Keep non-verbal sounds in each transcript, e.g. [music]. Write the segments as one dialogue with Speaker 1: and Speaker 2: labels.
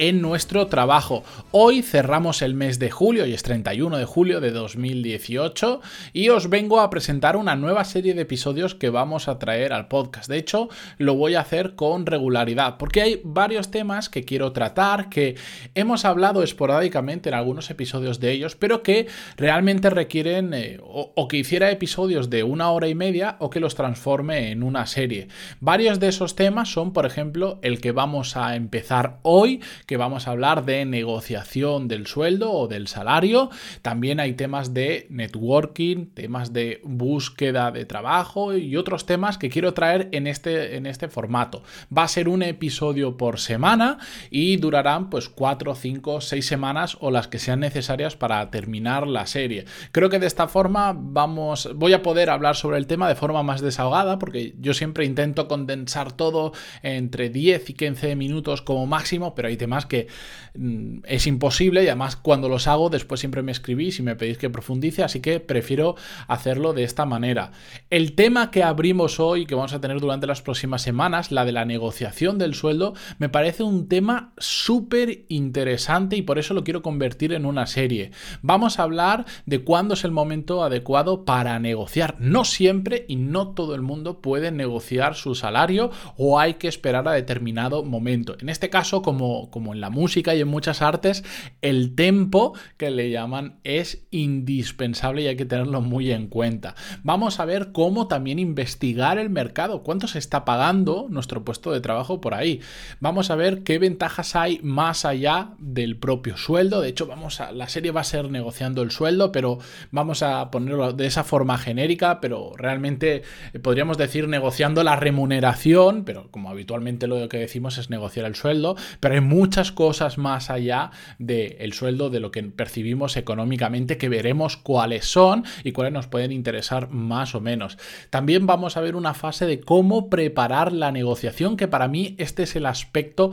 Speaker 1: en nuestro trabajo. Hoy cerramos el mes de julio y es 31 de julio de 2018 y os vengo a presentar una nueva serie de episodios que vamos a traer al podcast. De hecho, lo voy a hacer con regularidad porque hay varios temas que quiero tratar, que hemos hablado esporádicamente en algunos episodios de ellos, pero que realmente requieren eh, o, o que hiciera episodios de una hora y media o que los transforme en una serie. Varios de esos temas son, por ejemplo, el que vamos a empezar hoy, que vamos a hablar de negociación del sueldo o del salario. También hay temas de networking, temas de búsqueda de trabajo y otros temas que quiero traer en este, en este formato. Va a ser un episodio por semana y durarán pues 4, 5, 6 semanas o las que sean necesarias para terminar la serie. Creo que de esta forma vamos, voy a poder hablar sobre el tema de forma más desahogada porque yo siempre intento condensar todo entre 10 y 15 minutos como máximo, pero hay temas que mm, es imposible y además cuando los hago después siempre me escribís y me pedís que profundice, así que prefiero hacerlo de esta manera. El tema que abrimos hoy, que vamos a tener durante las próximas semanas, la de la negociación del sueldo, me parece un tema súper interesante y por eso lo quiero convertir en una serie. Vamos a hablar de cuándo es el momento adecuado para negociar. No siempre y no todo el mundo puede negociar su salario o hay que esperar a determinado momento. En este caso, como, como en la música y en muchas artes, el tempo que le llaman es indispensable y hay que tenerlo muy en cuenta. Vamos a ver cómo también investigar el mercado, cuánto se está pagando nuestro puesto de trabajo por ahí. Vamos a ver qué ventajas hay más allá del propio sueldo. De hecho, vamos a la serie va a ser negociando el sueldo, pero vamos a ponerlo de esa forma genérica, pero realmente eh, podríamos decir negociando la remuneración, pero como habitualmente lo que decimos es negociar el sueldo, pero hay muchas cosas más allá del sueldo, de lo que percibimos económicamente, que veremos cuáles son y cuáles nos pueden interesar más o menos. También vamos a ver una fase de cómo preparar la negociación, que para mí este es el aspecto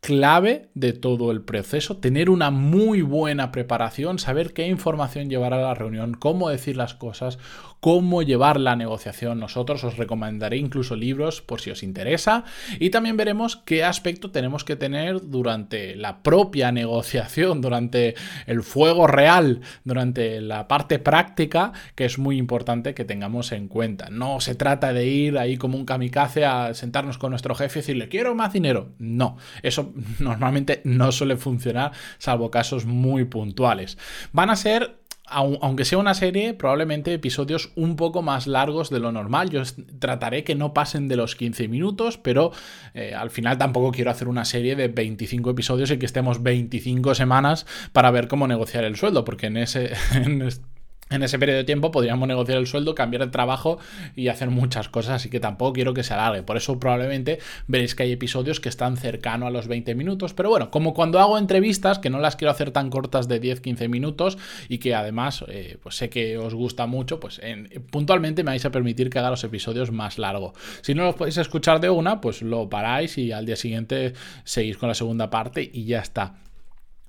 Speaker 1: clave de todo el proceso, tener una muy buena preparación, saber qué información llevar a la reunión, cómo decir las cosas, cómo llevar la negociación. Nosotros os recomendaré incluso libros por si os interesa y también veremos qué aspecto tenemos que tener durante la propia [laughs] negociación, durante el fuego real, durante la parte práctica, que es muy importante que tengamos en cuenta. No se trata de ir ahí como un kamikaze a sentarnos con nuestro jefe y decirle quiero más dinero. No, eso [laughs] normalmente no suele funcionar, salvo casos muy puntuales. Van a ser aunque sea una serie, probablemente episodios un poco más largos de lo normal. Yo trataré que no pasen de los 15 minutos, pero eh, al final tampoco quiero hacer una serie de 25 episodios y que estemos 25 semanas para ver cómo negociar el sueldo, porque en ese, [laughs] ese periodo de tiempo podríamos negociar el sueldo, cambiar el trabajo y hacer muchas cosas, así que tampoco quiero que se alargue. Por eso probablemente veréis que hay episodios que están cercano a los 20 minutos, pero bueno, como cuando hago entrevistas, que no las quiero hacer tan cortas de 10-15 minutos y que además eh, pues sé que os gusta mucho, pues puntualmente me vais a permitir que haga los episodios más largos. Si no los podéis escuchar de una, pues lo paráis y al día siguiente seguís con la segunda parte y ya está.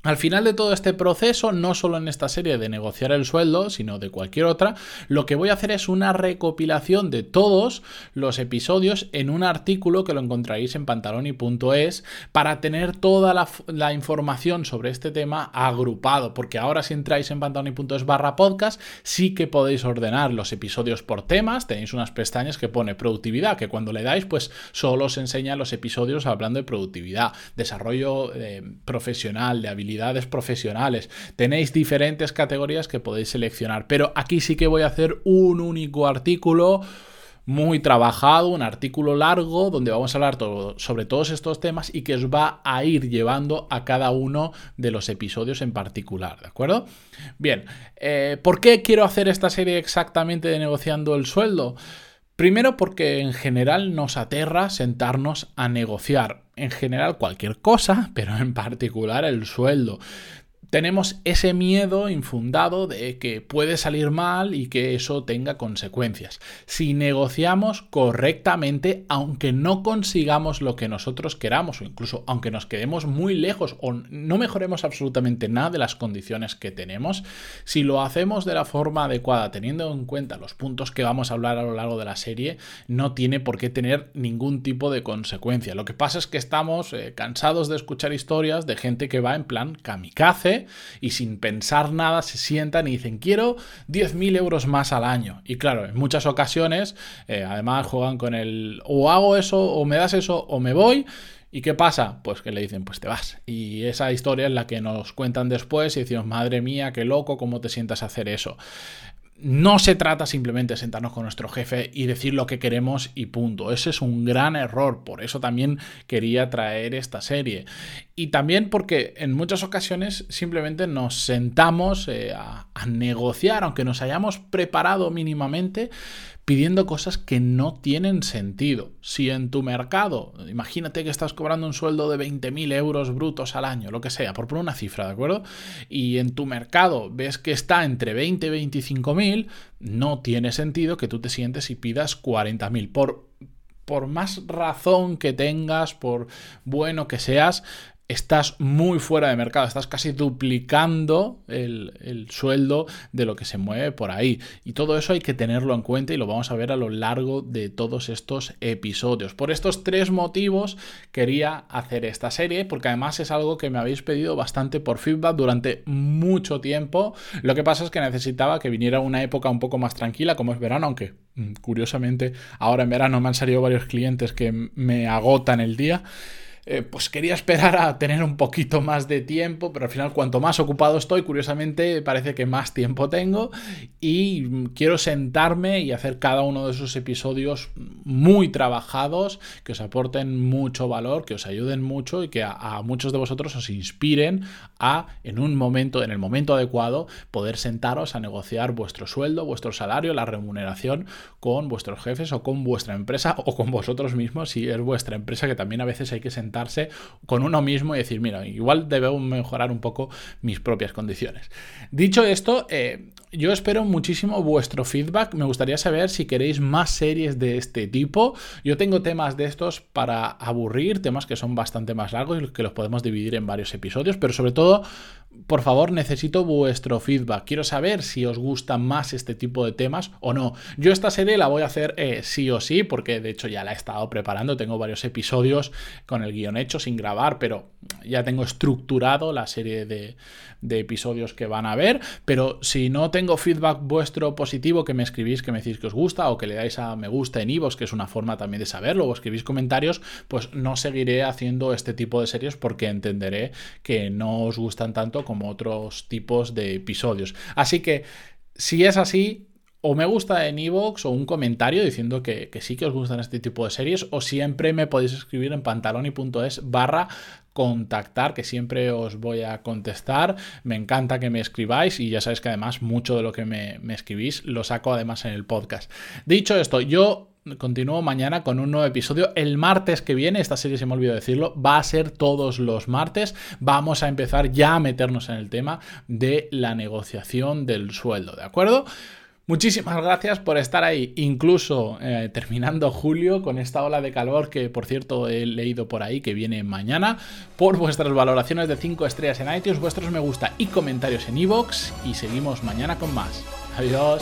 Speaker 1: Al final de todo este proceso, no solo en esta serie de negociar el sueldo, sino de cualquier otra, lo que voy a hacer es una recopilación de todos los episodios en un artículo que lo encontraréis en pantaloni.es para tener toda la, información sobre este tema agrupado, porque ahora si entráis en pantaloni.es barra podcast, sí que podéis ordenar los episodios por temas, tenéis unas pestañas que pone productividad, que cuando le dais, pues solo os enseña los episodios hablando de productividad, desarrollo eh, profesional, de habilidades profesionales. Tenéis diferentes categorías que podéis seleccionar, pero aquí sí que voy a hacer un único artículo muy trabajado, un artículo largo donde vamos a hablar sobre todos estos temas y que os va a ir llevando a cada uno de los episodios en particular, ¿de acuerdo? Bien, eh, ¿por qué quiero hacer esta serie exactamente de negociando el sueldo? Primero porque en general nos aterra sentarnos a negociar en general cualquier cosa, [laughs] pero en particular el sueldo. Tenemos ese miedo infundado de que puede salir mal y que eso tenga consecuencias. Si negociamos correctamente, aunque no consigamos lo que nosotros queramos o incluso aunque nos quedemos muy lejos o no mejoremos absolutamente nada de las condiciones que tenemos, si lo hacemos de la forma adecuada, teniendo en cuenta los puntos que vamos a hablar a lo largo de la serie, no tiene por qué tener ningún tipo de consecuencia. Lo que pasa es que estamos eh, cansados de escuchar historias de gente que va en plan kamikaze, y sin pensar nada se sientan y dicen quiero 10.000 euros más al año. Y claro, en muchas ocasiones eh, además juegan con el o hago eso o me das eso o me voy. ¿Y qué pasa? Pues que le dicen, pues te vas. Y esa historia es la que nos cuentan después y decimos, madre mía, qué loco, cómo te sientas a hacer eso. No se trata simplemente de sentarnos con nuestro jefe y decir lo que queremos y punto. Ese es un gran error. Por eso también quería traer esta serie. Y también porque en muchas ocasiones simplemente nos sentamos eh, a, negociar, aunque nos hayamos preparado mínimamente, pidiendo cosas que no tienen sentido. Si en tu mercado, imagínate que estás cobrando un sueldo de 20.000 euros brutos al año, lo que sea, por poner una cifra, ¿de acuerdo? Y en tu mercado ves que está entre 20 y 25.000, no tiene sentido que tú te sientes y pidas 40.000. Por por más razón que tengas, por bueno que seas, estás muy fuera de mercado, estás casi duplicando el, sueldo de lo que se mueve por ahí. Y todo eso hay que tenerlo en cuenta y lo vamos a ver a lo largo de todos estos episodios. Por estos tres motivos quería hacer esta serie, porque además es algo que me habéis pedido bastante por feedback durante mucho tiempo. Lo que pasa es que necesitaba que viniera una época un poco más tranquila, como es verano, aunque mm, curiosamente ahora en verano me han salido varios clientes que me agotan el día. Eh, pues quería esperar a tener un poquito más de tiempo, pero al final cuanto más ocupado estoy, curiosamente parece que más tiempo tengo y quiero sentarme y hacer cada uno de esos episodios muy trabajados, que os aporten mucho valor, que os ayuden mucho y que a, muchos de vosotros os inspiren a, en un momento, en el momento adecuado, poder sentaros a negociar vuestro sueldo, vuestro salario, la remuneración con vuestros jefes o con vuestra empresa o con vosotros mismos si es vuestra empresa, que también a veces hay que sentar con uno mismo y decir, mira, igual debo mejorar un poco mis propias condiciones. Dicho esto, eh, yo espero muchísimo vuestro feedback. Me gustaría saber si queréis más series de este tipo. Yo tengo temas de estos para aburrir, temas que son bastante más largos y que los podemos dividir en varios episodios, pero sobre todo, por favor, necesito vuestro feedback. Quiero saber si os gusta más este tipo de temas o no. Yo esta serie la voy a hacer eh, sí o sí, porque de hecho ya la he estado preparando. Tengo varios episodios con el guion hecho sin grabar, pero ya tengo estructurado la serie de, de episodios que van a ver. Pero si no tengo feedback vuestro positivo, que me escribís, que me decís que os gusta o que le dais a me gusta en iVoox, que es una forma también de saberlo, o escribís comentarios, pues no seguiré haciendo este tipo de series porque entenderé que no os gustan tanto como otros tipos de episodios. Así que si es así, o me gusta en iVoox o un comentario diciendo que, sí que os gustan este tipo de series o siempre me podéis escribir en pantaloni.es barra contactar, que siempre os voy a contestar. Me encanta que me escribáis y ya sabéis que además mucho de lo que me, me escribís lo saco además en el podcast. Dicho esto, yo continúo mañana con un nuevo episodio. El martes que viene, esta serie se me olvidó decirlo, va a ser todos los martes. Vamos a empezar ya a meternos en el tema de la negociación del sueldo, ¿de acuerdo? Muchísimas gracias por estar ahí, incluso eh, terminando julio con esta ola de calor que por cierto he leído por ahí que viene mañana, por vuestras valoraciones de 5 estrellas en iTunes, vuestros me gusta y comentarios en iVoox y seguimos mañana con más. Adiós.